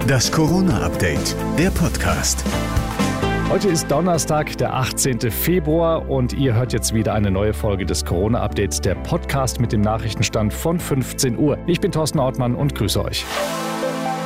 Das Corona-Update, der Podcast. Heute ist Donnerstag, der 18. Februar und ihr hört jetzt wieder eine neue Folge des Corona-Updates, der Podcast mit dem Nachrichtenstand von 15 Uhr. Ich bin Thorsten Ortmann und grüße euch.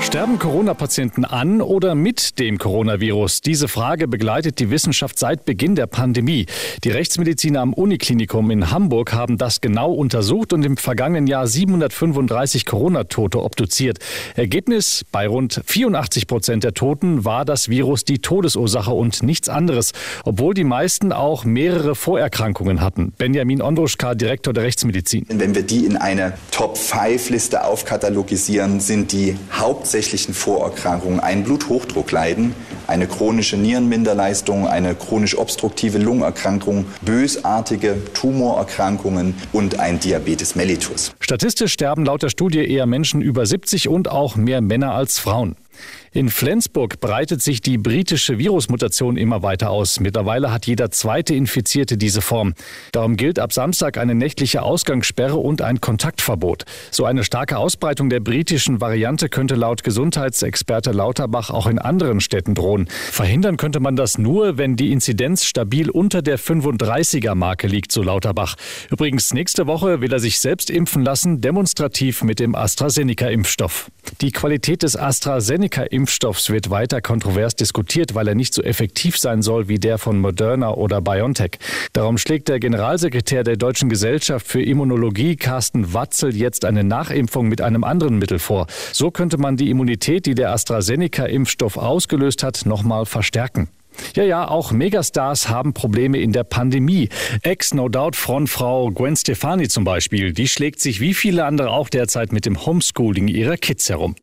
Sterben Corona-Patienten an oder mit dem Coronavirus? Diese Frage begleitet die Wissenschaft seit Beginn der Pandemie. Die Rechtsmediziner am Uniklinikum in Hamburg haben das genau untersucht und im vergangenen Jahr 735 Corona-Tote obduziert. Ergebnis, bei rund 84 Prozent der Toten war das Virus die Todesursache und nichts anderes, obwohl die meisten auch mehrere Vorerkrankungen hatten. Benjamin Ondruschka, Direktor der Rechtsmedizin. Wenn wir die in eine Top-5-Liste aufkatalogisieren, sind die hauptsächlich hauptsächlichen Vorerkrankungen ein Bluthochdruckleiden, eine chronische Nierenminderleistung, eine chronisch obstruktive Lungenerkrankung, bösartige Tumorerkrankungen und ein Diabetes mellitus. Statistisch sterben laut der Studie eher Menschen über 70 und auch mehr Männer als Frauen. In Flensburg breitet sich die britische Virusmutation immer weiter aus. Mittlerweile hat jeder zweite Infizierte diese Form. Darum gilt ab Samstag eine nächtliche Ausgangssperre und ein Kontaktverbot. So eine starke Ausbreitung der britischen Variante könnte laut Gesundheitsexperte Lauterbach auch in anderen Städten drohen. Verhindern könnte man das nur, wenn die Inzidenz stabil unter der 35er Marke liegt, so Lauterbach. Übrigens, nächste Woche will er sich selbst impfen lassen, demonstrativ mit dem AstraZeneca-Impfstoff. Die Qualität des AstraZeneca-Impfstoffs Impfstoffs wird weiter kontrovers diskutiert, weil er nicht so effektiv sein soll wie der von Moderna oder BioNTech. Darum schlägt der Generalsekretär der Deutschen Gesellschaft für Immunologie, Carsten Watzel, jetzt eine Nachimpfung mit einem anderen Mittel vor. So könnte man die Immunität, die der AstraZeneca-Impfstoff ausgelöst hat, nochmal verstärken. Ja, ja, auch Megastars haben Probleme in der Pandemie. Ex-No Doubt-Frontfrau Gwen Stefani zum Beispiel, die schlägt sich wie viele andere auch derzeit mit dem Homeschooling ihrer Kids herum.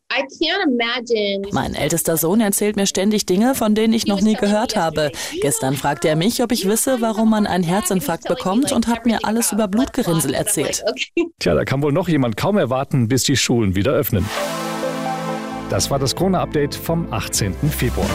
Mein ältester Sohn erzählt mir ständig Dinge, von denen ich noch nie gehört habe. Gestern fragte er mich, ob ich wisse, warum man einen Herzinfarkt bekommt und hat mir alles über Blutgerinnsel erzählt. Tja, da kann wohl noch jemand kaum erwarten, bis die Schulen wieder öffnen. Das war das Corona-Update vom 18. Februar.